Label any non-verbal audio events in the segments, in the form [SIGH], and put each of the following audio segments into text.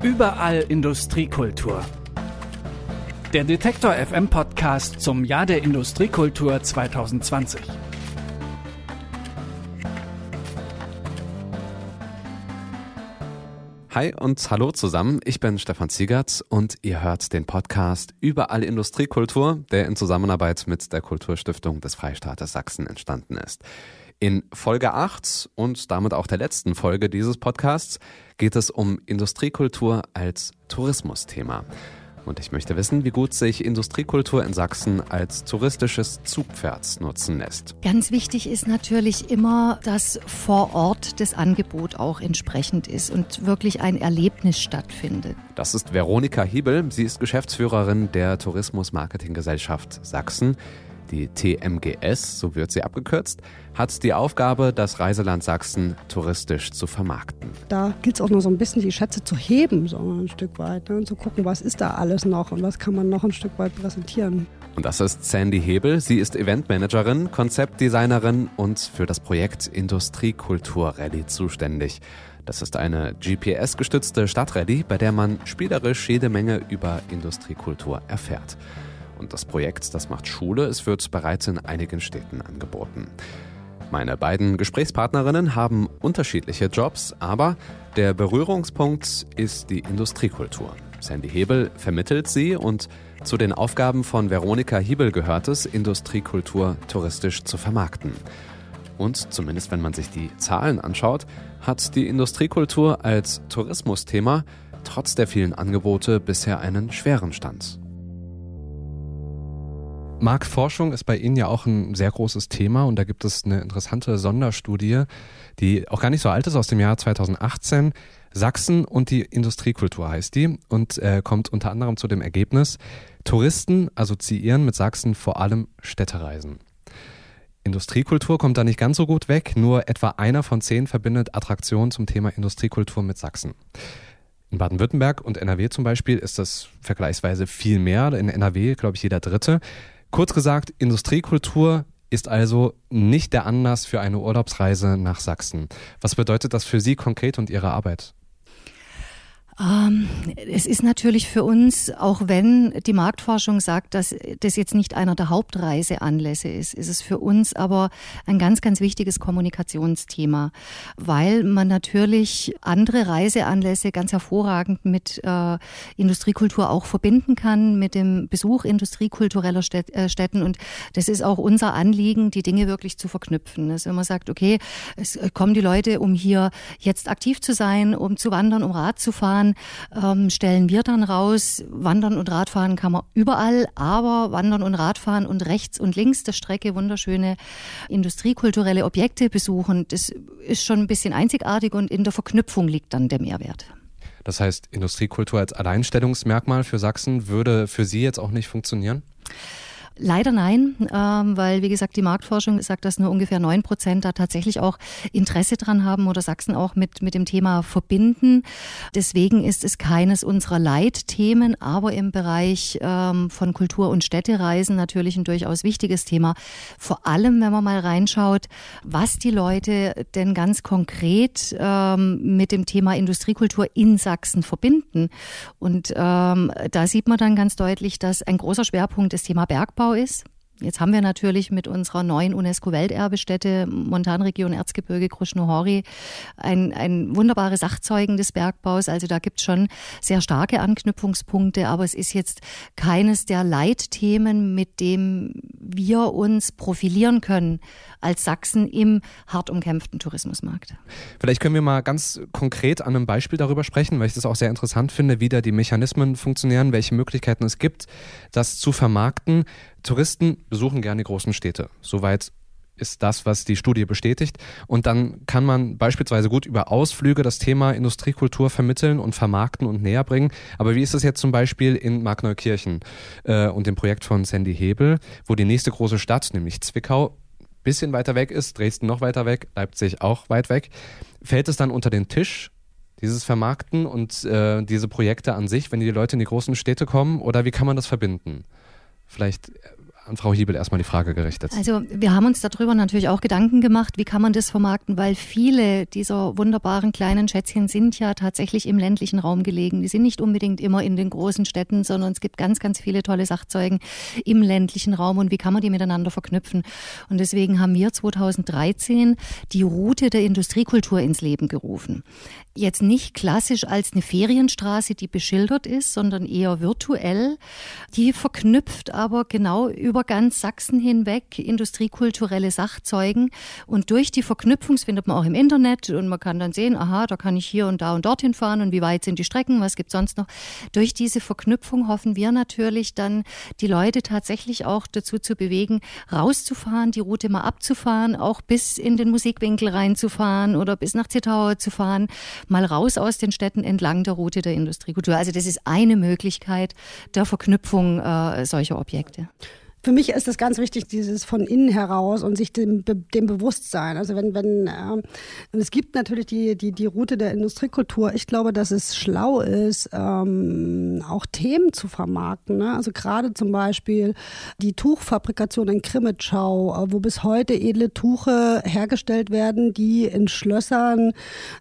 Überall Industriekultur. Der Detektor FM Podcast zum Jahr der Industriekultur 2020. Hi und hallo zusammen, ich bin Stefan Ziegert und ihr hört den Podcast Überall Industriekultur, der in Zusammenarbeit mit der Kulturstiftung des Freistaates Sachsen entstanden ist. In Folge 8 und damit auch der letzten Folge dieses Podcasts geht es um Industriekultur als Tourismusthema. Und ich möchte wissen, wie gut sich Industriekultur in Sachsen als touristisches Zugpferd nutzen lässt. Ganz wichtig ist natürlich immer, dass vor Ort das Angebot auch entsprechend ist und wirklich ein Erlebnis stattfindet. Das ist Veronika Hiebel. Sie ist Geschäftsführerin der Tourismus-Marketing-Gesellschaft Sachsen. Die TMGS, so wird sie abgekürzt, hat die Aufgabe, das Reiseland Sachsen touristisch zu vermarkten. Da gilt es auch noch so ein bisschen, die Schätze zu heben, so ein Stück weit, ne? und zu gucken, was ist da alles noch und was kann man noch ein Stück weit präsentieren. Und das ist Sandy Hebel. Sie ist Eventmanagerin, Konzeptdesignerin und für das Projekt Industriekultur Rallye zuständig. Das ist eine GPS-gestützte Stadtrallye, bei der man spielerisch jede Menge über Industriekultur erfährt. Und das Projekt, das macht Schule, es wird bereits in einigen Städten angeboten. Meine beiden Gesprächspartnerinnen haben unterschiedliche Jobs, aber der Berührungspunkt ist die Industriekultur. Sandy Hebel vermittelt sie und zu den Aufgaben von Veronika Hiebel gehört es, Industriekultur touristisch zu vermarkten. Und zumindest wenn man sich die Zahlen anschaut, hat die Industriekultur als Tourismusthema trotz der vielen Angebote bisher einen schweren Stand. Marktforschung ist bei Ihnen ja auch ein sehr großes Thema und da gibt es eine interessante Sonderstudie, die auch gar nicht so alt ist, aus dem Jahr 2018. Sachsen und die Industriekultur heißt die und äh, kommt unter anderem zu dem Ergebnis, Touristen assoziieren mit Sachsen vor allem Städtereisen. Industriekultur kommt da nicht ganz so gut weg, nur etwa einer von zehn verbindet Attraktionen zum Thema Industriekultur mit Sachsen. In Baden-Württemberg und NRW zum Beispiel ist das vergleichsweise viel mehr. In NRW, glaube ich, jeder Dritte. Kurz gesagt, Industriekultur ist also nicht der Anlass für eine Urlaubsreise nach Sachsen. Was bedeutet das für Sie konkret und Ihre Arbeit? Ähm, es ist natürlich für uns, auch wenn die Marktforschung sagt, dass das jetzt nicht einer der Hauptreiseanlässe ist, ist es für uns aber ein ganz, ganz wichtiges Kommunikationsthema, weil man natürlich andere Reiseanlässe ganz hervorragend mit äh, Industriekultur auch verbinden kann, mit dem Besuch industriekultureller Städt, äh, Städten. Und das ist auch unser Anliegen, die Dinge wirklich zu verknüpfen. Dass wenn man sagt, okay, es kommen die Leute, um hier jetzt aktiv zu sein, um zu wandern, um Rad zu fahren, ähm, stellen wir dann raus, Wandern und Radfahren kann man überall, aber Wandern und Radfahren und rechts und links der Strecke wunderschöne industriekulturelle Objekte besuchen, das ist schon ein bisschen einzigartig und in der Verknüpfung liegt dann der Mehrwert. Das heißt, Industriekultur als Alleinstellungsmerkmal für Sachsen würde für Sie jetzt auch nicht funktionieren? Leider nein, ähm, weil wie gesagt die Marktforschung sagt, dass nur ungefähr neun Prozent da tatsächlich auch Interesse dran haben oder Sachsen auch mit mit dem Thema verbinden. Deswegen ist es keines unserer Leitthemen, aber im Bereich ähm, von Kultur- und Städtereisen natürlich ein durchaus wichtiges Thema. Vor allem, wenn man mal reinschaut, was die Leute denn ganz konkret ähm, mit dem Thema Industriekultur in Sachsen verbinden. Und ähm, da sieht man dann ganz deutlich, dass ein großer Schwerpunkt das Thema Bergbau Bergbau ist. Jetzt haben wir natürlich mit unserer neuen UNESCO-Welterbestätte Montanregion Erzgebirge Kruschnohori ein, ein wunderbare Sachzeugen des Bergbaus. Also da gibt es schon sehr starke Anknüpfungspunkte, aber es ist jetzt keines der Leitthemen, mit dem wir uns profilieren können als Sachsen im hart umkämpften Tourismusmarkt. Vielleicht können wir mal ganz konkret an einem Beispiel darüber sprechen, weil ich das auch sehr interessant finde, wie da die Mechanismen funktionieren, welche Möglichkeiten es gibt, das zu vermarkten. Touristen besuchen gerne die großen Städte. Soweit ist das, was die Studie bestätigt. Und dann kann man beispielsweise gut über Ausflüge das Thema Industriekultur vermitteln und vermarkten und näher bringen. Aber wie ist es jetzt zum Beispiel in Markneukirchen äh, und dem Projekt von Sandy Hebel, wo die nächste große Stadt, nämlich Zwickau, bisschen weiter weg ist, Dresden noch weiter weg, Leipzig auch weit weg. Fällt es dann unter den Tisch, dieses Vermarkten und äh, diese Projekte an sich, wenn die Leute in die großen Städte kommen? Oder wie kann man das verbinden? Vielleicht an Frau Hiebel erstmal die Frage gerichtet. Also wir haben uns darüber natürlich auch Gedanken gemacht, wie kann man das vermarkten, weil viele dieser wunderbaren kleinen Schätzchen sind ja tatsächlich im ländlichen Raum gelegen. Die sind nicht unbedingt immer in den großen Städten, sondern es gibt ganz, ganz viele tolle Sachzeugen im ländlichen Raum und wie kann man die miteinander verknüpfen. Und deswegen haben wir 2013 die Route der Industriekultur ins Leben gerufen. Jetzt nicht klassisch als eine Ferienstraße, die beschildert ist, sondern eher virtuell. Die verknüpft aber genau über ganz Sachsen hinweg industriekulturelle Sachzeugen. Und durch die Verknüpfung findet man auch im Internet und man kann dann sehen, aha, da kann ich hier und da und dorthin fahren und wie weit sind die Strecken, was gibt sonst noch. Durch diese Verknüpfung hoffen wir natürlich dann, die Leute tatsächlich auch dazu zu bewegen, rauszufahren, die Route mal abzufahren, auch bis in den Musikwinkel reinzufahren oder bis nach Zittau zu fahren mal raus aus den Städten entlang der Route der Industriekultur. Also das ist eine Möglichkeit der Verknüpfung äh, solcher Objekte. Für mich ist es ganz wichtig, dieses von innen heraus und sich dem, dem Bewusstsein. Also wenn, wenn, äh, und es gibt natürlich die, die, die Route der Industriekultur. Ich glaube, dass es schlau ist, ähm, auch Themen zu vermarkten. Ne? Also gerade zum Beispiel die Tuchfabrikation in Krimitschau, äh, wo bis heute edle Tuche hergestellt werden, die in Schlössern,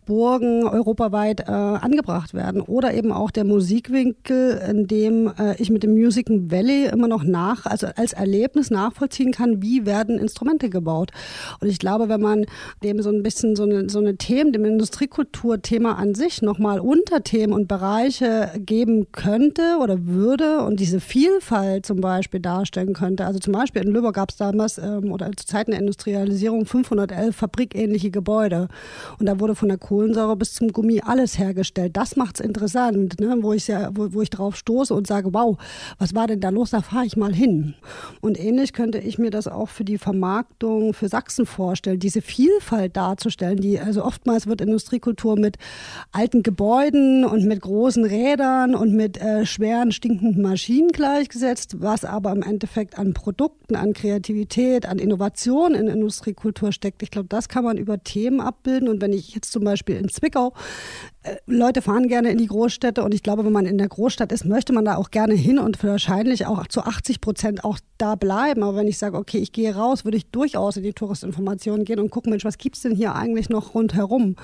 Burgen europaweit äh, angebracht werden. Oder eben auch der Musikwinkel, in dem äh, ich mit dem Music Valley immer noch nach, also als als Erlebnis nachvollziehen kann, wie werden Instrumente gebaut. Und ich glaube, wenn man dem so ein bisschen so eine, so eine Themen, dem Industriekulturthema an sich nochmal Unterthemen und Bereiche geben könnte oder würde und diese Vielfalt zum Beispiel darstellen könnte. Also zum Beispiel in Lübeck gab es damals ähm, oder zu Zeiten der Industrialisierung 511 fabrikähnliche Gebäude. Und da wurde von der Kohlensäure bis zum Gummi alles hergestellt. Das macht es interessant, ne? wo, ja, wo, wo ich drauf stoße und sage, wow, was war denn da los? Da fahre ich mal hin. Und ähnlich könnte ich mir das auch für die Vermarktung für Sachsen vorstellen, diese Vielfalt darzustellen, die also oftmals wird Industriekultur mit alten Gebäuden und mit großen Rädern und mit äh, schweren stinkenden Maschinen gleichgesetzt, was aber im Endeffekt an Produkten, an Kreativität, an Innovation in Industriekultur steckt. Ich glaube, das kann man über Themen abbilden. Und wenn ich jetzt zum Beispiel in Zwickau Leute fahren gerne in die Großstädte und ich glaube, wenn man in der Großstadt ist, möchte man da auch gerne hin und wahrscheinlich auch zu 80 Prozent auch da bleiben. Aber wenn ich sage, okay, ich gehe raus, würde ich durchaus in die Touristinformationen gehen und gucken, Mensch, was gibt es denn hier eigentlich noch rundherum?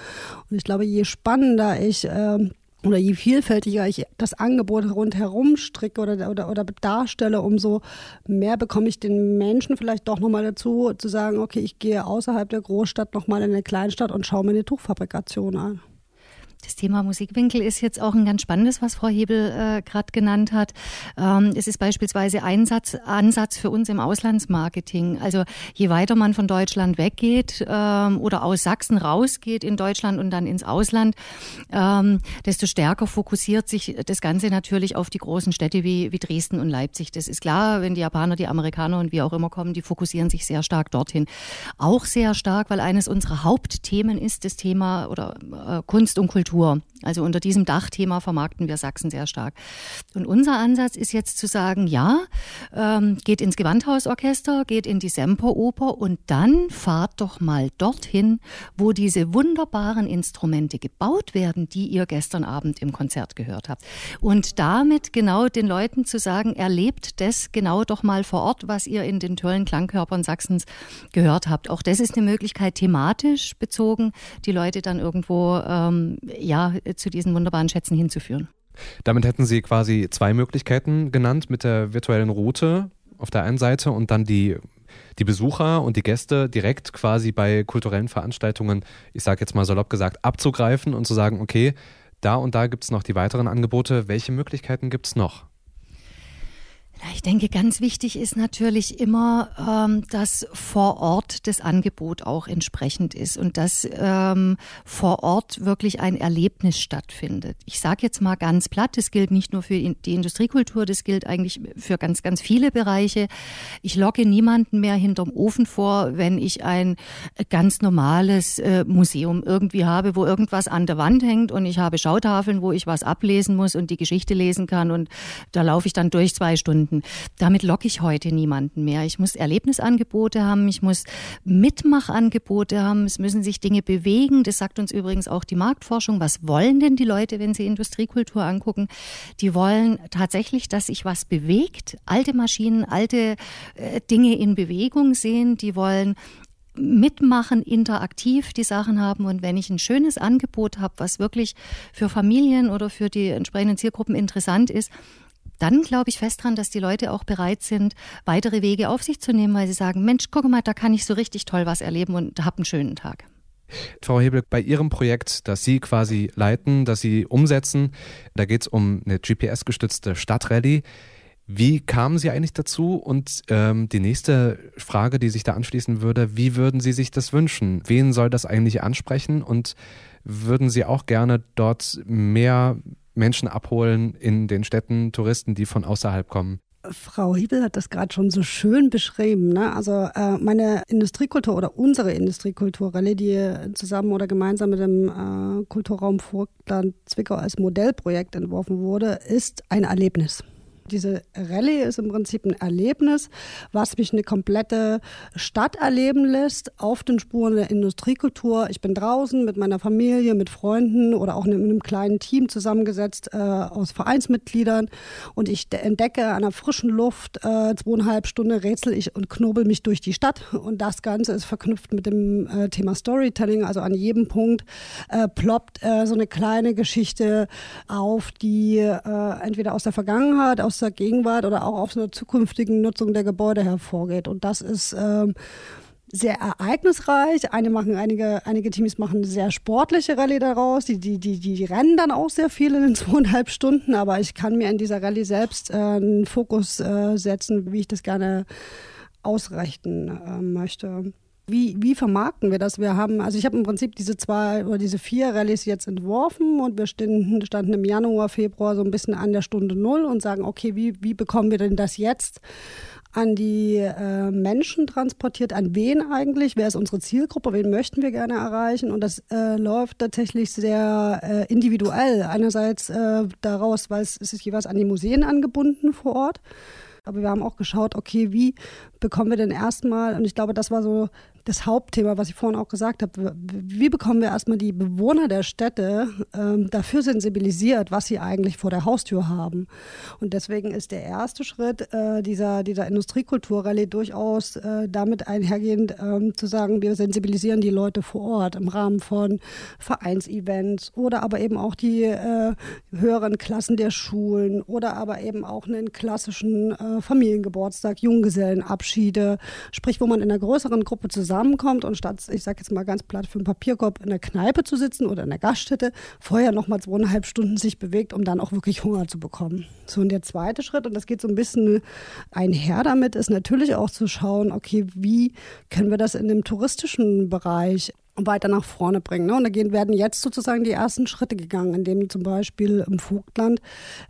Und ich glaube, je spannender ich äh, oder je vielfältiger ich das Angebot rundherum stricke oder, oder, oder darstelle, umso mehr bekomme ich den Menschen vielleicht doch nochmal dazu, zu sagen, okay, ich gehe außerhalb der Großstadt nochmal in eine Kleinstadt und schaue mir eine Tuchfabrikation an. Das Thema Musikwinkel ist jetzt auch ein ganz spannendes, was Frau Hebel äh, gerade genannt hat. Ähm, es ist beispielsweise ein Satz, Ansatz für uns im Auslandsmarketing. Also je weiter man von Deutschland weggeht ähm, oder aus Sachsen rausgeht in Deutschland und dann ins Ausland, ähm, desto stärker fokussiert sich das Ganze natürlich auf die großen Städte wie, wie Dresden und Leipzig. Das ist klar, wenn die Japaner, die Amerikaner und wie auch immer kommen, die fokussieren sich sehr stark dorthin. Auch sehr stark, weil eines unserer Hauptthemen ist das Thema oder äh, Kunst und Kultur Kultur. Also unter diesem Dachthema vermarkten wir Sachsen sehr stark. Und unser Ansatz ist jetzt zu sagen, ja, ähm, geht ins Gewandhausorchester, geht in die Semperoper und dann fahrt doch mal dorthin, wo diese wunderbaren Instrumente gebaut werden, die ihr gestern Abend im Konzert gehört habt. Und damit genau den Leuten zu sagen, erlebt das genau doch mal vor Ort, was ihr in den tollen Klangkörpern Sachsens gehört habt. Auch das ist eine Möglichkeit, thematisch bezogen, die Leute dann irgendwo ähm, ja, zu diesen wunderbaren Schätzen hinzuführen. Damit hätten Sie quasi zwei Möglichkeiten genannt mit der virtuellen Route auf der einen Seite und dann die, die Besucher und die Gäste direkt quasi bei kulturellen Veranstaltungen, ich sage jetzt mal salopp gesagt, abzugreifen und zu sagen, okay, da und da gibt es noch die weiteren Angebote. Welche Möglichkeiten gibt es noch? Ich denke, ganz wichtig ist natürlich immer, ähm, dass vor Ort das Angebot auch entsprechend ist und dass ähm, vor Ort wirklich ein Erlebnis stattfindet. Ich sage jetzt mal ganz platt, das gilt nicht nur für die Industriekultur, das gilt eigentlich für ganz, ganz viele Bereiche. Ich locke niemanden mehr hinterm Ofen vor, wenn ich ein ganz normales äh, Museum irgendwie habe, wo irgendwas an der Wand hängt und ich habe Schautafeln, wo ich was ablesen muss und die Geschichte lesen kann und da laufe ich dann durch zwei Stunden stattfinden. Damit locke ich heute niemanden mehr. Ich muss Erlebnisangebote haben, ich muss Mitmachangebote haben, es müssen sich Dinge bewegen. Das sagt uns übrigens auch die Marktforschung. Was wollen denn die Leute, wenn sie Industriekultur angucken? Die wollen tatsächlich, dass sich was bewegt, alte Maschinen, alte äh, Dinge in Bewegung sehen. Die wollen mitmachen, interaktiv die Sachen haben. Und wenn ich ein schönes Angebot habe, was wirklich für Familien oder für die entsprechenden Zielgruppen interessant ist, dann glaube ich fest dran, dass die Leute auch bereit sind, weitere Wege auf sich zu nehmen, weil sie sagen, Mensch, guck mal, da kann ich so richtig toll was erleben und habe einen schönen Tag. Frau Hebel, bei Ihrem Projekt, das Sie quasi leiten, das Sie umsetzen, da geht es um eine GPS-gestützte Stadtrallye. Wie kamen Sie eigentlich dazu? Und ähm, die nächste Frage, die sich da anschließen würde, wie würden Sie sich das wünschen? Wen soll das eigentlich ansprechen? Und würden Sie auch gerne dort mehr Menschen abholen in den Städten, Touristen, die von außerhalb kommen? Frau Hiebel hat das gerade schon so schön beschrieben. Ne? Also äh, meine Industriekultur oder unsere Industriekultur Rallye, die zusammen oder gemeinsam mit dem äh, Kulturraum Vogtland Zwickau als Modellprojekt entworfen wurde, ist ein Erlebnis. Diese Rallye ist im Prinzip ein Erlebnis, was mich eine komplette Stadt erleben lässt, auf den Spuren der Industriekultur. Ich bin draußen mit meiner Familie, mit Freunden oder auch in einem kleinen Team zusammengesetzt äh, aus Vereinsmitgliedern und ich entdecke an der frischen Luft äh, zweieinhalb Stunden rätsel ich und knobel mich durch die Stadt und das Ganze ist verknüpft mit dem äh, Thema Storytelling. Also an jedem Punkt äh, ploppt äh, so eine kleine Geschichte auf, die äh, entweder aus der Vergangenheit, aus der Gegenwart oder auch aus einer zukünftigen Nutzung der Gebäude hervorgeht. Und das ist ähm, sehr ereignisreich. Eine machen, einige, einige Teams machen sehr sportliche Rallye daraus. Die, die, die, die rennen dann auch sehr viel in den [LAUGHS] zweieinhalb Stunden, aber ich kann mir in dieser Rallye selbst äh, einen Fokus äh, setzen, wie ich das gerne ausrichten äh, möchte. Wie, wie vermarkten wir das? Wir haben, also ich habe im Prinzip diese zwei oder diese vier Rallyes jetzt entworfen und wir standen, standen im Januar, Februar so ein bisschen an der Stunde Null und sagen, okay, wie, wie bekommen wir denn das jetzt an die äh, Menschen transportiert? An wen eigentlich? Wer ist unsere Zielgruppe? Wen möchten wir gerne erreichen? Und das äh, läuft tatsächlich sehr äh, individuell. Einerseits äh, daraus, weil es, ist jeweils an die Museen angebunden vor Ort. Aber wir haben auch geschaut, okay, wie bekommen wir denn erstmal, und ich glaube, das war so das Hauptthema, was ich vorhin auch gesagt habe. Wie bekommen wir erstmal die Bewohner der Städte ähm, dafür sensibilisiert, was sie eigentlich vor der Haustür haben? Und deswegen ist der erste Schritt äh, dieser, dieser Industriekulturrallye durchaus äh, damit einhergehend ähm, zu sagen, wir sensibilisieren die Leute vor Ort im Rahmen von Vereinsevents oder aber eben auch die äh, höheren Klassen der Schulen oder aber eben auch einen klassischen äh, Familiengeburtstag, Junggesellenabschiede, sprich, wo man in einer größeren Gruppe zusammen zusammenkommt und statt, ich sage jetzt mal ganz platt, für einen Papierkorb in der Kneipe zu sitzen oder in der Gaststätte, vorher nochmal zweieinhalb Stunden sich bewegt, um dann auch wirklich Hunger zu bekommen. So, und der zweite Schritt, und das geht so ein bisschen einher damit, ist natürlich auch zu schauen, okay, wie können wir das in dem touristischen Bereich weiter nach vorne bringen. Ne? Und da werden jetzt sozusagen die ersten Schritte gegangen, indem zum Beispiel im Vogtland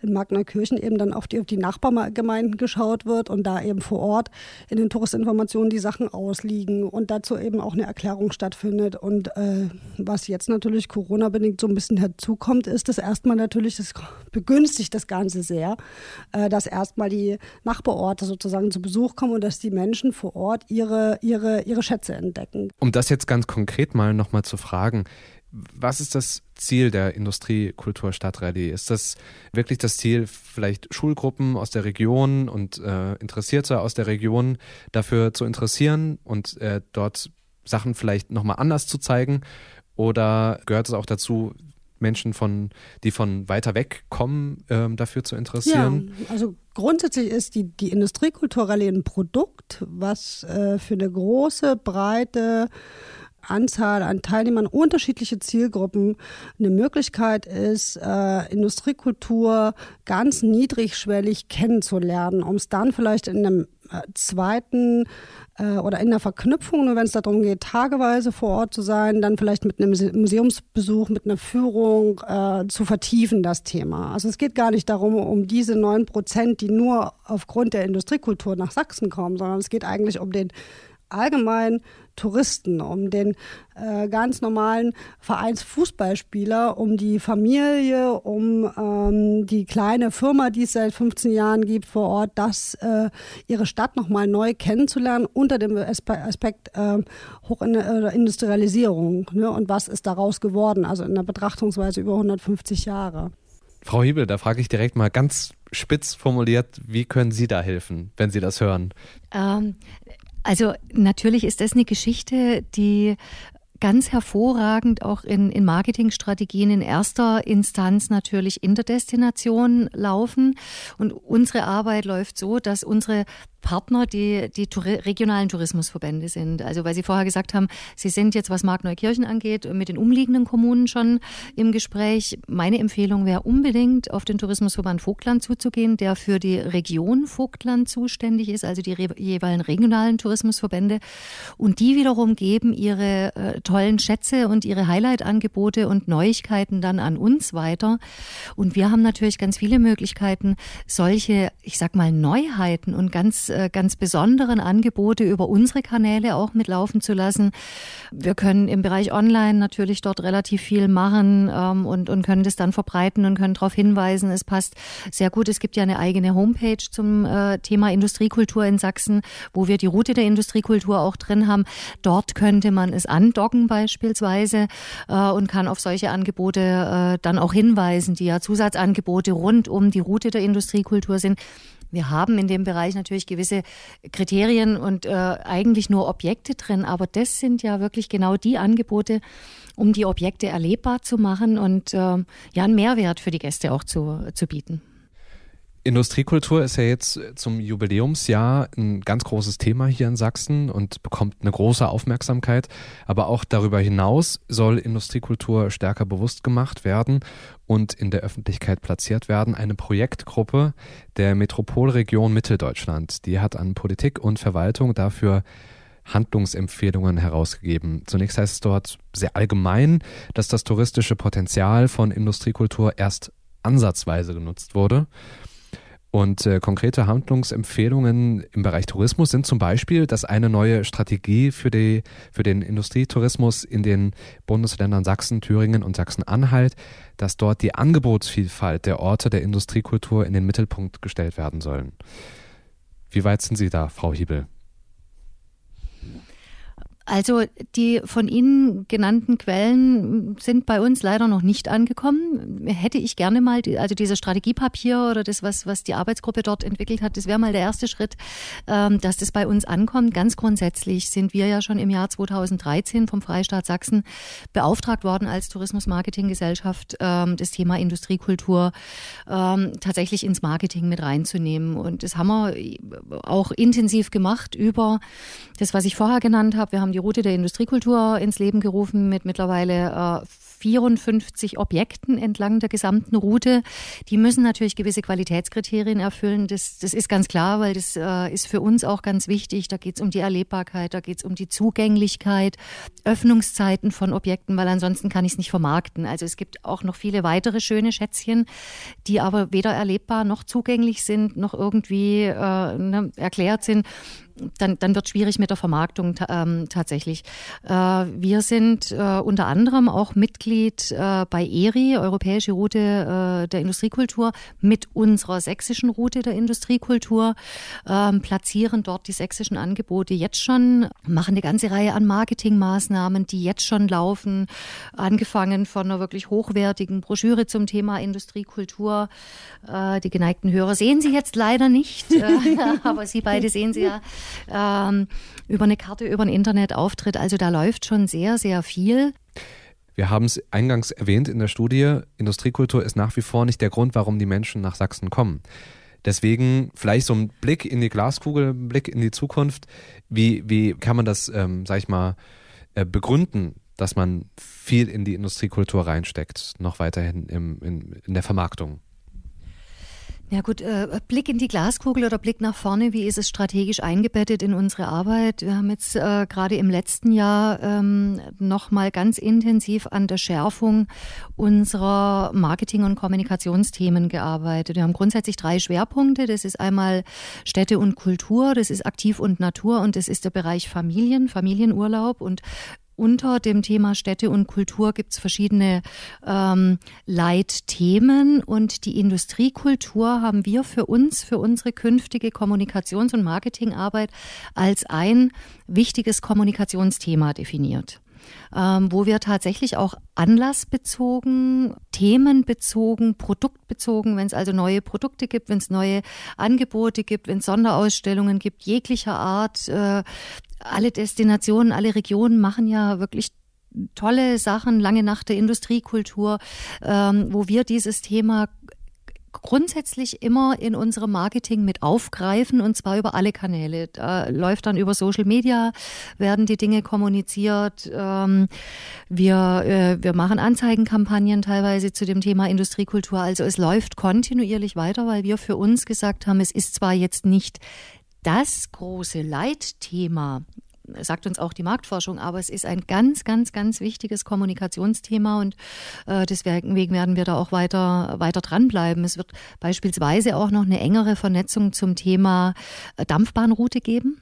in Magnerkirchen eben dann auf die, auf die Nachbargemeinden geschaut wird und da eben vor Ort in den Touristinformationen die Sachen ausliegen und dazu eben auch eine Erklärung stattfindet. Und äh, was jetzt natürlich Corona-bedingt so ein bisschen herzukommt, ist, dass erstmal natürlich, das begünstigt das Ganze sehr, äh, dass erstmal die Nachbarorte sozusagen zu Besuch kommen und dass die Menschen vor Ort ihre, ihre, ihre Schätze entdecken. Um das jetzt ganz konkret mal nochmal zu fragen, was ist das Ziel der Industriekulturstadtrallye? Ist das wirklich das Ziel, vielleicht Schulgruppen aus der Region und äh, Interessierte aus der Region dafür zu interessieren und äh, dort Sachen vielleicht nochmal anders zu zeigen? Oder gehört es auch dazu, Menschen von, die von weiter weg kommen, ähm, dafür zu interessieren? Ja, also grundsätzlich ist die, die Industriekulturrallye ein Produkt, was äh, für eine große, breite Anzahl an Teilnehmern, unterschiedliche Zielgruppen eine Möglichkeit ist, äh, Industriekultur ganz niedrigschwellig kennenzulernen, um es dann vielleicht in einem äh, zweiten äh, oder in der Verknüpfung, nur wenn es darum geht, tageweise vor Ort zu sein, dann vielleicht mit einem Museumsbesuch, mit einer Führung äh, zu vertiefen, das Thema. Also es geht gar nicht darum, um diese neun Prozent, die nur aufgrund der Industriekultur nach Sachsen kommen, sondern es geht eigentlich um den allgemein Touristen, um den äh, ganz normalen Vereinsfußballspieler, um die Familie, um ähm, die kleine Firma, die es seit 15 Jahren gibt vor Ort, das äh, ihre Stadt nochmal neu kennenzulernen unter dem Aspekt äh, Hochindustrialisierung. Ne? Und was ist daraus geworden? Also in der Betrachtungsweise über 150 Jahre. Frau Hiebel, da frage ich direkt mal ganz spitz formuliert, wie können Sie da helfen, wenn Sie das hören? Ähm, also natürlich ist das eine Geschichte, die ganz hervorragend auch in, in Marketingstrategien in erster Instanz natürlich in der Destination laufen. Und unsere Arbeit läuft so, dass unsere Partner, die die regionalen Tourismusverbände sind. Also weil Sie vorher gesagt haben, Sie sind jetzt, was Markneukirchen angeht, mit den umliegenden Kommunen schon im Gespräch. Meine Empfehlung wäre unbedingt, auf den Tourismusverband Vogtland zuzugehen, der für die Region Vogtland zuständig ist, also die re jeweiligen regionalen Tourismusverbände. Und die wiederum geben ihre äh, tollen Schätze und ihre Highlight-Angebote und Neuigkeiten dann an uns weiter. Und wir haben natürlich ganz viele Möglichkeiten, solche, ich sag mal, Neuheiten und ganz ganz besonderen Angebote über unsere Kanäle auch mitlaufen zu lassen. Wir können im Bereich Online natürlich dort relativ viel machen ähm, und, und können das dann verbreiten und können darauf hinweisen. Es passt sehr gut. Es gibt ja eine eigene Homepage zum äh, Thema Industriekultur in Sachsen, wo wir die Route der Industriekultur auch drin haben. Dort könnte man es andocken beispielsweise äh, und kann auf solche Angebote äh, dann auch hinweisen, die ja Zusatzangebote rund um die Route der Industriekultur sind. Wir haben in dem Bereich natürlich gewisse Kriterien und äh, eigentlich nur Objekte drin, aber das sind ja wirklich genau die Angebote, um die Objekte erlebbar zu machen und äh, ja einen Mehrwert für die Gäste auch zu, zu bieten. Industriekultur ist ja jetzt zum Jubiläumsjahr ein ganz großes Thema hier in Sachsen und bekommt eine große Aufmerksamkeit. Aber auch darüber hinaus soll Industriekultur stärker bewusst gemacht werden und in der Öffentlichkeit platziert werden. Eine Projektgruppe der Metropolregion Mitteldeutschland, die hat an Politik und Verwaltung dafür Handlungsempfehlungen herausgegeben. Zunächst heißt es dort sehr allgemein, dass das touristische Potenzial von Industriekultur erst ansatzweise genutzt wurde. Und äh, konkrete Handlungsempfehlungen im Bereich Tourismus sind zum Beispiel, dass eine neue Strategie für, die, für den Industrietourismus in den Bundesländern Sachsen, Thüringen und Sachsen-Anhalt, dass dort die Angebotsvielfalt der Orte der Industriekultur in den Mittelpunkt gestellt werden sollen. Wie weit sind Sie da, Frau Hiebel? Also die von Ihnen genannten Quellen sind bei uns leider noch nicht angekommen. Hätte ich gerne mal, also dieses Strategiepapier oder das, was, was die Arbeitsgruppe dort entwickelt hat, das wäre mal der erste Schritt, ähm, dass das bei uns ankommt. Ganz grundsätzlich sind wir ja schon im Jahr 2013 vom Freistaat Sachsen beauftragt worden als Tourismusmarketinggesellschaft, ähm, das Thema Industriekultur ähm, tatsächlich ins Marketing mit reinzunehmen. Und das haben wir auch intensiv gemacht über das, was ich vorher genannt habe. Wir haben die Route der Industriekultur ins Leben gerufen mit mittlerweile äh, 54 Objekten entlang der gesamten Route. Die müssen natürlich gewisse Qualitätskriterien erfüllen. Das, das ist ganz klar, weil das äh, ist für uns auch ganz wichtig. Da geht es um die Erlebbarkeit, da geht es um die Zugänglichkeit, Öffnungszeiten von Objekten, weil ansonsten kann ich es nicht vermarkten. Also es gibt auch noch viele weitere schöne Schätzchen, die aber weder erlebbar noch zugänglich sind, noch irgendwie äh, ne, erklärt sind dann, dann wird schwierig mit der Vermarktung ähm, tatsächlich. Äh, wir sind äh, unter anderem auch Mitglied äh, bei ERI, Europäische Route äh, der Industriekultur, mit unserer sächsischen Route der Industriekultur, ähm, platzieren dort die sächsischen Angebote jetzt schon, machen eine ganze Reihe an Marketingmaßnahmen, die jetzt schon laufen, angefangen von einer wirklich hochwertigen Broschüre zum Thema Industriekultur. Äh, die geneigten Hörer sehen Sie jetzt leider nicht, [LAUGHS] äh, aber Sie beide sehen sie ja ähm, über eine Karte, über ein Internetauftritt. Also da läuft schon sehr, sehr viel. Wir haben es eingangs erwähnt in der Studie, Industriekultur ist nach wie vor nicht der Grund, warum die Menschen nach Sachsen kommen. Deswegen vielleicht so ein Blick in die Glaskugel, ein Blick in die Zukunft. Wie, wie kann man das, ähm, sag ich mal, äh, begründen, dass man viel in die Industriekultur reinsteckt, noch weiterhin im, in, in der Vermarktung? Ja gut, äh, Blick in die Glaskugel oder Blick nach vorne, wie ist es strategisch eingebettet in unsere Arbeit? Wir haben jetzt äh, gerade im letzten Jahr ähm, nochmal ganz intensiv an der Schärfung unserer Marketing- und Kommunikationsthemen gearbeitet. Wir haben grundsätzlich drei Schwerpunkte. Das ist einmal Städte und Kultur, das ist Aktiv und Natur und das ist der Bereich Familien, Familienurlaub und unter dem Thema Städte und Kultur gibt es verschiedene ähm, Leitthemen und die Industriekultur haben wir für uns, für unsere künftige Kommunikations- und Marketingarbeit als ein wichtiges Kommunikationsthema definiert. Ähm, wo wir tatsächlich auch anlassbezogen, themenbezogen, produktbezogen, wenn es also neue Produkte gibt, wenn es neue Angebote gibt, wenn es Sonderausstellungen gibt, jeglicher Art, äh, alle Destinationen, alle Regionen machen ja wirklich tolle Sachen, lange nach der Industriekultur, ähm, wo wir dieses Thema grundsätzlich immer in unserem Marketing mit aufgreifen und zwar über alle Kanäle. Da läuft dann über Social Media, werden die Dinge kommuniziert. Ähm, wir, äh, wir machen Anzeigenkampagnen teilweise zu dem Thema Industriekultur. Also es läuft kontinuierlich weiter, weil wir für uns gesagt haben, es ist zwar jetzt nicht das große Leitthema sagt uns auch die Marktforschung, aber es ist ein ganz, ganz, ganz wichtiges Kommunikationsthema und äh, deswegen werden wir da auch weiter, weiter dranbleiben. Es wird beispielsweise auch noch eine engere Vernetzung zum Thema äh, Dampfbahnroute geben.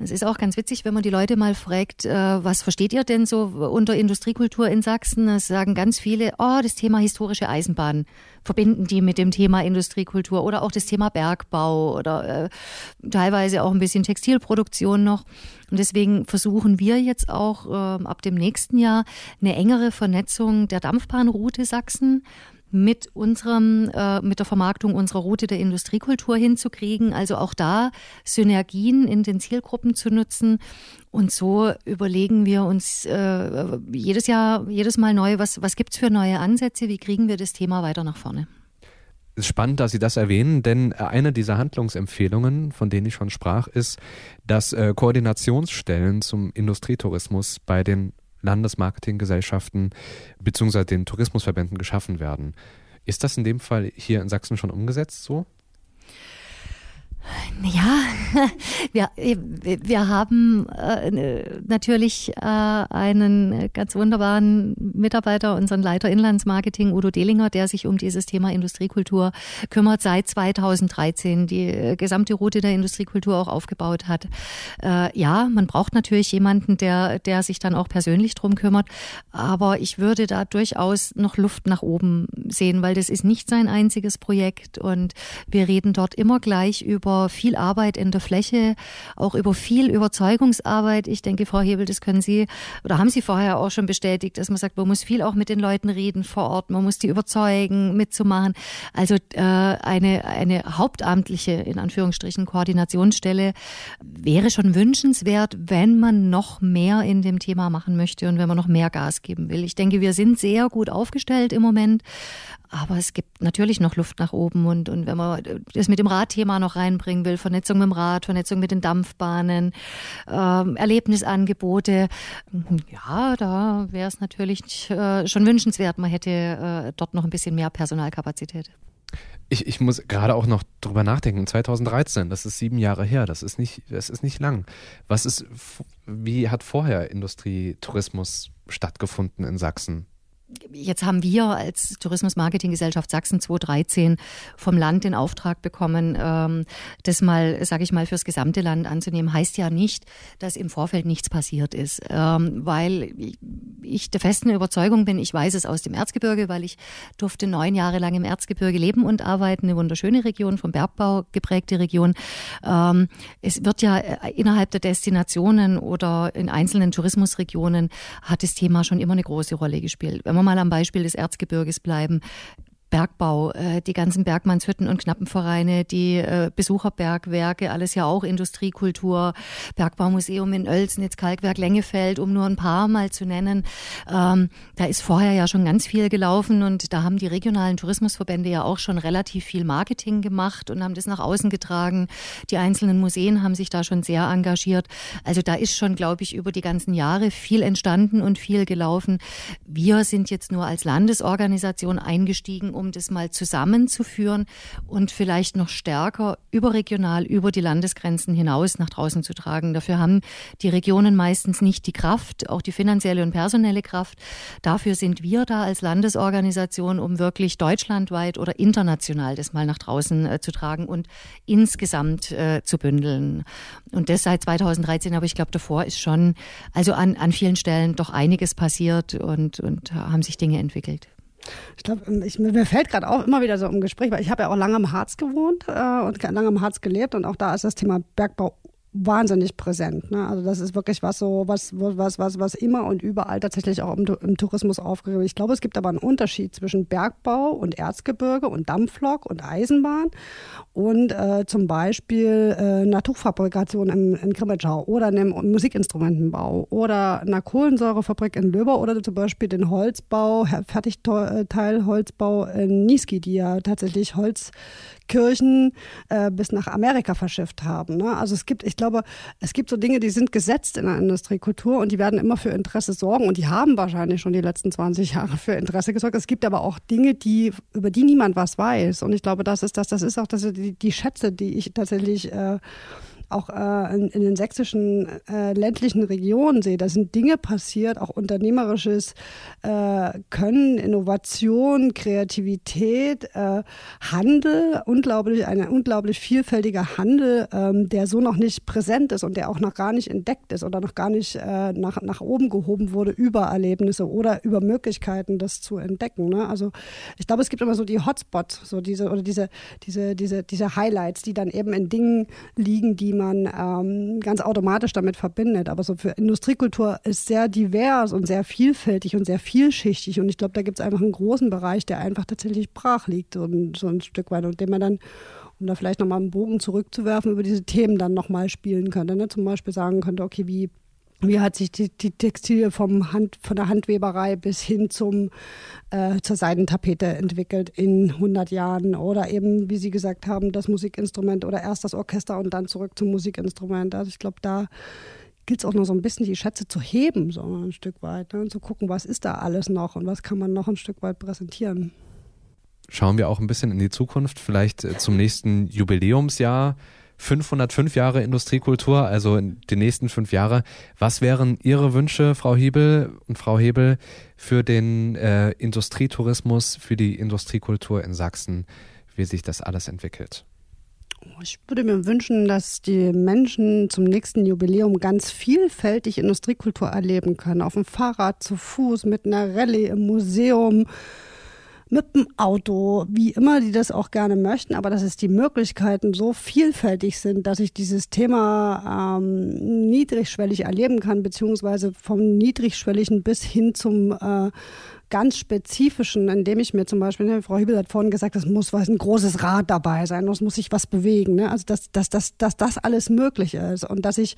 Es ist auch ganz witzig, wenn man die Leute mal fragt, äh, was versteht ihr denn so unter Industriekultur in Sachsen? Es sagen ganz viele, oh, das Thema historische Eisenbahn verbinden die mit dem Thema Industriekultur oder auch das Thema Bergbau oder äh, teilweise auch ein bisschen Textilproduktion noch. Und deswegen versuchen wir jetzt auch äh, ab dem nächsten Jahr eine engere Vernetzung der Dampfbahnroute Sachsen mit unserem, äh, mit der Vermarktung unserer Route der Industriekultur hinzukriegen. Also auch da Synergien in den Zielgruppen zu nutzen. Und so überlegen wir uns äh, jedes Jahr, jedes Mal neu, was, was gibt's für neue Ansätze, wie kriegen wir das Thema weiter nach vorne. Es ist spannend, dass Sie das erwähnen, denn eine dieser Handlungsempfehlungen, von denen ich schon sprach, ist, dass äh, Koordinationsstellen zum Industrietourismus bei den Landesmarketinggesellschaften bzw. den Tourismusverbänden geschaffen werden. Ist das in dem Fall hier in Sachsen schon umgesetzt so? Ja, [LAUGHS] wir, wir haben äh, natürlich äh, einen ganz wunderbaren Mitarbeiter, unseren Leiter Inlandsmarketing, Udo Dehlinger, der sich um dieses Thema Industriekultur kümmert, seit 2013 die gesamte Route der Industriekultur auch aufgebaut hat. Äh, ja, man braucht natürlich jemanden, der, der sich dann auch persönlich drum kümmert, aber ich würde da durchaus noch Luft nach oben sehen, weil das ist nicht sein einziges Projekt und wir reden dort immer gleich über viel Arbeit in der Fläche, auch über viel Überzeugungsarbeit. Ich denke, Frau Hebel, das können Sie oder haben Sie vorher auch schon bestätigt, dass man sagt, man muss viel auch mit den Leuten reden vor Ort, man muss die überzeugen, mitzumachen. Also äh, eine, eine hauptamtliche, in Anführungsstrichen, Koordinationsstelle wäre schon wünschenswert, wenn man noch mehr in dem Thema machen möchte und wenn man noch mehr Gas geben will. Ich denke, wir sind sehr gut aufgestellt im Moment. Aber es gibt natürlich noch Luft nach oben und, und wenn man das mit dem Radthema noch reinbringen will, Vernetzung mit dem Rad, Vernetzung mit den Dampfbahnen, ähm, Erlebnisangebote, ja, da wäre es natürlich äh, schon wünschenswert, man hätte äh, dort noch ein bisschen mehr Personalkapazität. Ich, ich muss gerade auch noch drüber nachdenken. 2013, das ist sieben Jahre her, das ist nicht, das ist nicht lang. Was ist, wie hat vorher Industrietourismus stattgefunden in Sachsen? Jetzt haben wir als Tourismus-Marketing-Gesellschaft Sachsen 2013 vom Land den Auftrag bekommen, ähm, das mal, sage ich mal, fürs gesamte Land anzunehmen. Heißt ja nicht, dass im Vorfeld nichts passiert ist, ähm, weil ich der festen Überzeugung bin, ich weiß es aus dem Erzgebirge, weil ich durfte neun Jahre lang im Erzgebirge leben und arbeiten, eine wunderschöne Region, vom Bergbau geprägte Region. Ähm, es wird ja äh, innerhalb der Destinationen oder in einzelnen Tourismusregionen hat das Thema schon immer eine große Rolle gespielt. Wenn man mal am Beispiel des Erzgebirges bleiben. Bergbau, äh, die ganzen Bergmannshütten und Knappenvereine, die äh, Besucherbergwerke, alles ja auch Industriekultur, Bergbaumuseum in Oelzen, jetzt Kalkwerk Lengefeld, um nur ein paar mal zu nennen. Ähm, da ist vorher ja schon ganz viel gelaufen und da haben die regionalen Tourismusverbände ja auch schon relativ viel Marketing gemacht und haben das nach außen getragen. Die einzelnen Museen haben sich da schon sehr engagiert. Also da ist schon, glaube ich, über die ganzen Jahre viel entstanden und viel gelaufen. Wir sind jetzt nur als Landesorganisation eingestiegen, um um das mal zusammenzuführen und vielleicht noch stärker überregional über die Landesgrenzen hinaus nach draußen zu tragen. Dafür haben die Regionen meistens nicht die Kraft, auch die finanzielle und personelle Kraft. Dafür sind wir da als Landesorganisation, um wirklich deutschlandweit oder international das mal nach draußen äh, zu tragen und insgesamt äh, zu bündeln. Und das seit 2013, aber ich glaube, davor ist schon, also an, an vielen Stellen doch einiges passiert und, und haben sich Dinge entwickelt. Ich glaube, ähm, mir fällt gerade auch immer wieder so im Gespräch, weil ich habe ja auch lange im Harz gewohnt äh, und lange im Harz gelebt und auch da ist das Thema Bergbau wahnsinnig präsent. Ne? Also das ist wirklich was so, was, was, was, was immer und überall tatsächlich auch im, im Tourismus wird. Ich glaube, es gibt aber einen Unterschied zwischen Bergbau und Erzgebirge und Dampflok und Eisenbahn und äh, zum Beispiel äh, Naturfabrikation in, in Krimitschau oder einem Musikinstrumentenbau oder einer Kohlensäurefabrik in Löber oder zum Beispiel den Holzbau, Fertigteilholzbau in Niski, die ja tatsächlich Holzkirchen äh, bis nach Amerika verschifft haben. Ne? Also es gibt, ich glaube, glaube, es gibt so Dinge, die sind gesetzt in der Industriekultur und die werden immer für Interesse sorgen und die haben wahrscheinlich schon die letzten 20 Jahre für Interesse gesorgt. Es gibt aber auch Dinge, die, über die niemand was weiß. Und ich glaube, das ist das, das ist auch das, die, die Schätze, die ich tatsächlich äh, auch äh, in, in, den sächsischen äh, ländlichen Regionen sehe. Da sind Dinge passiert, auch unternehmerisches äh, Können, Innovation, Kreativität, äh, Handel, unglaublich, ein unglaublich vielfältiger Handel, ähm, der so noch nicht präsent ist und der auch noch gar nicht entdeckt ist oder noch gar nicht äh, nach, nach oben gehoben wurde über Erlebnisse oder über Möglichkeiten, das zu entdecken. Ne? Also ich glaube, es gibt immer so die Hotspots, so diese oder diese, diese, diese, diese Highlights, die dann eben in Dingen liegen, die man ähm, ganz automatisch damit verbindet. Aber so für Industriekultur ist sehr divers und sehr vielfältig und sehr vielschichtig. Und ich glaube, da gibt es einfach einen großen Bereich, der einfach tatsächlich brach liegt, ein, so ein Stück weit, und den man dann um da vielleicht nochmal einen Bogen zurückzuwerfen, über diese Themen dann nochmal spielen könnte. Ne? Zum Beispiel sagen könnte, okay, wie wie hat sich die, die Textilie vom Hand, von der Handweberei bis hin zum, äh, zur Seidentapete entwickelt in 100 Jahren? Oder eben, wie Sie gesagt haben, das Musikinstrument oder erst das Orchester und dann zurück zum Musikinstrument. Also ich glaube, da gilt es auch noch so ein bisschen, die Schätze zu heben, so ein Stück weit. Ne? Und zu gucken, was ist da alles noch und was kann man noch ein Stück weit präsentieren. Schauen wir auch ein bisschen in die Zukunft, vielleicht äh, zum nächsten Jubiläumsjahr. 505 Jahre Industriekultur, also in den nächsten fünf Jahre. Was wären Ihre Wünsche, Frau Hebel und Frau Hebel, für den äh, Industrietourismus, für die Industriekultur in Sachsen, wie sich das alles entwickelt? Ich würde mir wünschen, dass die Menschen zum nächsten Jubiläum ganz vielfältig Industriekultur erleben können. Auf dem Fahrrad, zu Fuß, mit einer Rallye im Museum, mit dem Auto, wie immer die das auch gerne möchten, aber dass es die Möglichkeiten so vielfältig sind, dass ich dieses Thema ähm, niedrigschwellig erleben kann, beziehungsweise vom niedrigschwelligen bis hin zum äh, ganz spezifischen, indem ich mir zum Beispiel, ne, Frau Hübel hat vorhin gesagt, es muss was, ein großes Rad dabei sein, es muss sich was bewegen. Ne? Also dass, dass, dass, dass das alles möglich ist und dass ich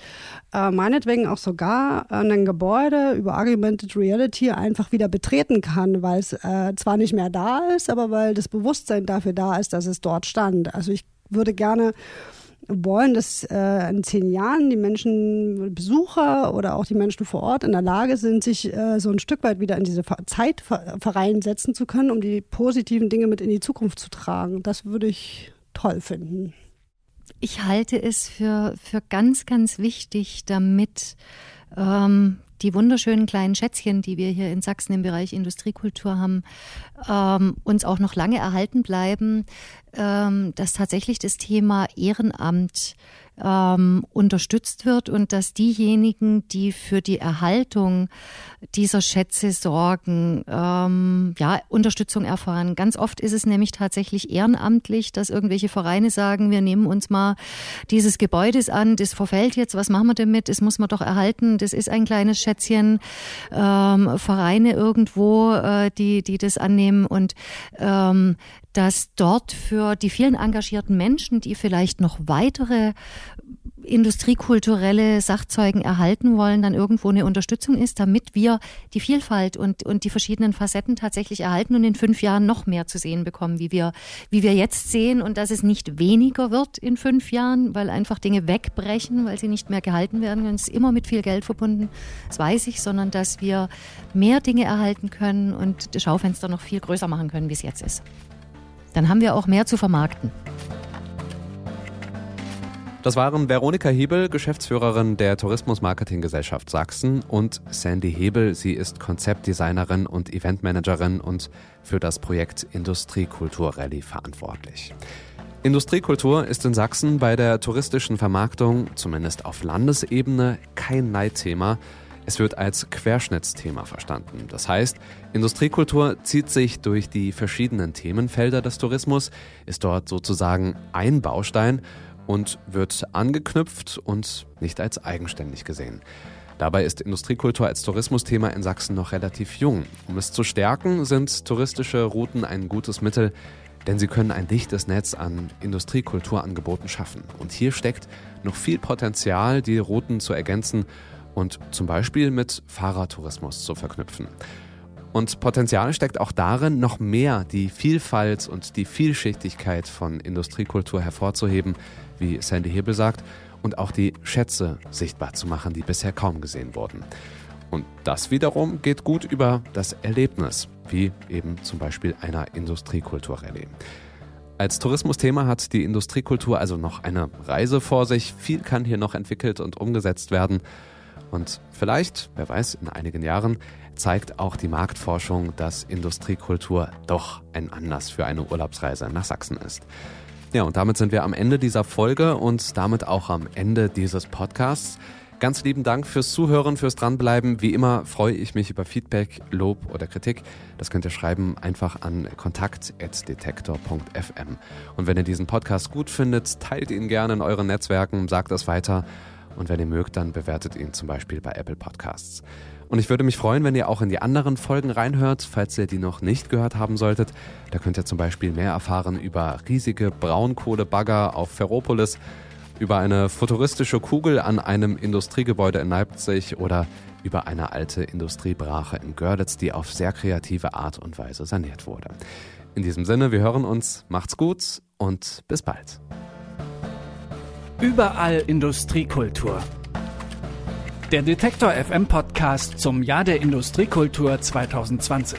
äh, meinetwegen auch sogar ein Gebäude über Argumented Reality einfach wieder betreten kann, weil es äh, zwar nicht mehr da ist, aber weil das Bewusstsein dafür da ist, dass es dort stand. Also ich würde gerne wollen, dass äh, in zehn Jahren die Menschen, Besucher oder auch die Menschen vor Ort in der Lage sind, sich äh, so ein Stück weit wieder in diese Zeit setzen zu können, um die positiven Dinge mit in die Zukunft zu tragen. Das würde ich toll finden. Ich halte es für, für ganz, ganz wichtig, damit ähm, die wunderschönen kleinen Schätzchen, die wir hier in Sachsen im Bereich Industriekultur haben, ähm, uns auch noch lange erhalten bleiben, ähm, dass tatsächlich das Thema Ehrenamt ähm, unterstützt wird und dass diejenigen, die für die Erhaltung dieser Schätze sorgen, ähm, ja, Unterstützung erfahren. Ganz oft ist es nämlich tatsächlich ehrenamtlich, dass irgendwelche Vereine sagen, wir nehmen uns mal dieses Gebäudes an, das verfällt jetzt, was machen wir damit? Das muss man doch erhalten, das ist ein kleines Schätzchen. Ähm, Vereine irgendwo, äh, die, die das annehmen und ähm, dass dort für die vielen engagierten Menschen, die vielleicht noch weitere industriekulturelle Sachzeugen erhalten wollen, dann irgendwo eine Unterstützung ist, damit wir die Vielfalt und, und die verschiedenen Facetten tatsächlich erhalten und in fünf Jahren noch mehr zu sehen bekommen, wie wir, wie wir jetzt sehen und dass es nicht weniger wird in fünf Jahren, weil einfach Dinge wegbrechen, weil sie nicht mehr gehalten werden können. Es ist immer mit viel Geld verbunden, das weiß ich, sondern dass wir mehr Dinge erhalten können und das Schaufenster noch viel größer machen können, wie es jetzt ist. Dann haben wir auch mehr zu vermarkten. Das waren Veronika Hebel, Geschäftsführerin der Tourismusmarketinggesellschaft Sachsen und Sandy Hebel. Sie ist Konzeptdesignerin und Eventmanagerin und für das Projekt Industriekultur Rallye verantwortlich. Industriekultur ist in Sachsen bei der touristischen Vermarktung, zumindest auf Landesebene, kein Neidthema. Es wird als Querschnittsthema verstanden. Das heißt, Industriekultur zieht sich durch die verschiedenen Themenfelder des Tourismus, ist dort sozusagen ein Baustein und wird angeknüpft und nicht als eigenständig gesehen. Dabei ist Industriekultur als Tourismusthema in Sachsen noch relativ jung. Um es zu stärken, sind touristische Routen ein gutes Mittel, denn sie können ein dichtes Netz an Industriekulturangeboten schaffen. Und hier steckt noch viel Potenzial, die Routen zu ergänzen und zum Beispiel mit Fahrradtourismus zu verknüpfen. Und Potenzial steckt auch darin, noch mehr die Vielfalt und die Vielschichtigkeit von Industriekultur hervorzuheben, wie Sandy Hebel sagt, und auch die Schätze sichtbar zu machen, die bisher kaum gesehen wurden. Und das wiederum geht gut über das Erlebnis, wie eben zum Beispiel einer Industriekulturrallye. Als Tourismusthema hat die Industriekultur also noch eine Reise vor sich. Viel kann hier noch entwickelt und umgesetzt werden. Und vielleicht, wer weiß, in einigen Jahren zeigt auch die Marktforschung, dass Industriekultur doch ein Anlass für eine Urlaubsreise nach Sachsen ist. Ja, und damit sind wir am Ende dieser Folge und damit auch am Ende dieses Podcasts. Ganz lieben Dank fürs Zuhören, fürs Dranbleiben. Wie immer freue ich mich über Feedback, Lob oder Kritik. Das könnt ihr schreiben einfach an kontakt.detektor.fm. Und wenn ihr diesen Podcast gut findet, teilt ihn gerne in euren Netzwerken, sagt es weiter. Und wenn ihr mögt, dann bewertet ihn zum Beispiel bei Apple Podcasts. Und ich würde mich freuen, wenn ihr auch in die anderen Folgen reinhört, falls ihr die noch nicht gehört haben solltet. Da könnt ihr zum Beispiel mehr erfahren über riesige Braunkohlebagger auf Ferropolis, über eine futuristische Kugel an einem Industriegebäude in Leipzig oder über eine alte Industriebrache in Görlitz, die auf sehr kreative Art und Weise saniert wurde. In diesem Sinne, wir hören uns, macht's gut und bis bald. Überall Industriekultur. Der Detektor FM Podcast zum Jahr der Industriekultur 2020.